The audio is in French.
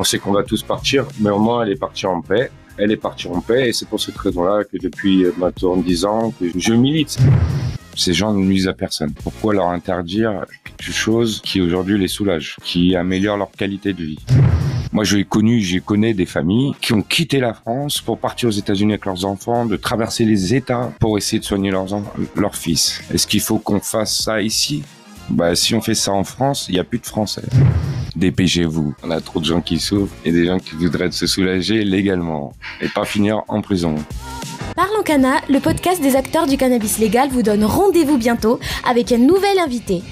On sait qu'on va tous partir, mais au moins elle est partie en paix. Elle est partie en paix et c'est pour cette raison-là que depuis maintenant 10 ans que je milite. Ces gens ne nuisent à personne. Pourquoi leur interdire quelque chose qui aujourd'hui les soulage, qui améliore leur qualité de vie? Moi, j'ai connu, j'ai connais des familles qui ont quitté la France pour partir aux États-Unis avec leurs enfants, de traverser les États pour essayer de soigner leurs, leurs fils. Est-ce qu'il faut qu'on fasse ça ici? Bah, si on fait ça en France, il n'y a plus de Français. Dépêchez-vous. On a trop de gens qui souffrent et des gens qui voudraient se soulager légalement et pas finir en prison. Parlons Cana, le podcast des acteurs du cannabis légal vous donne rendez-vous bientôt avec un nouvel invité.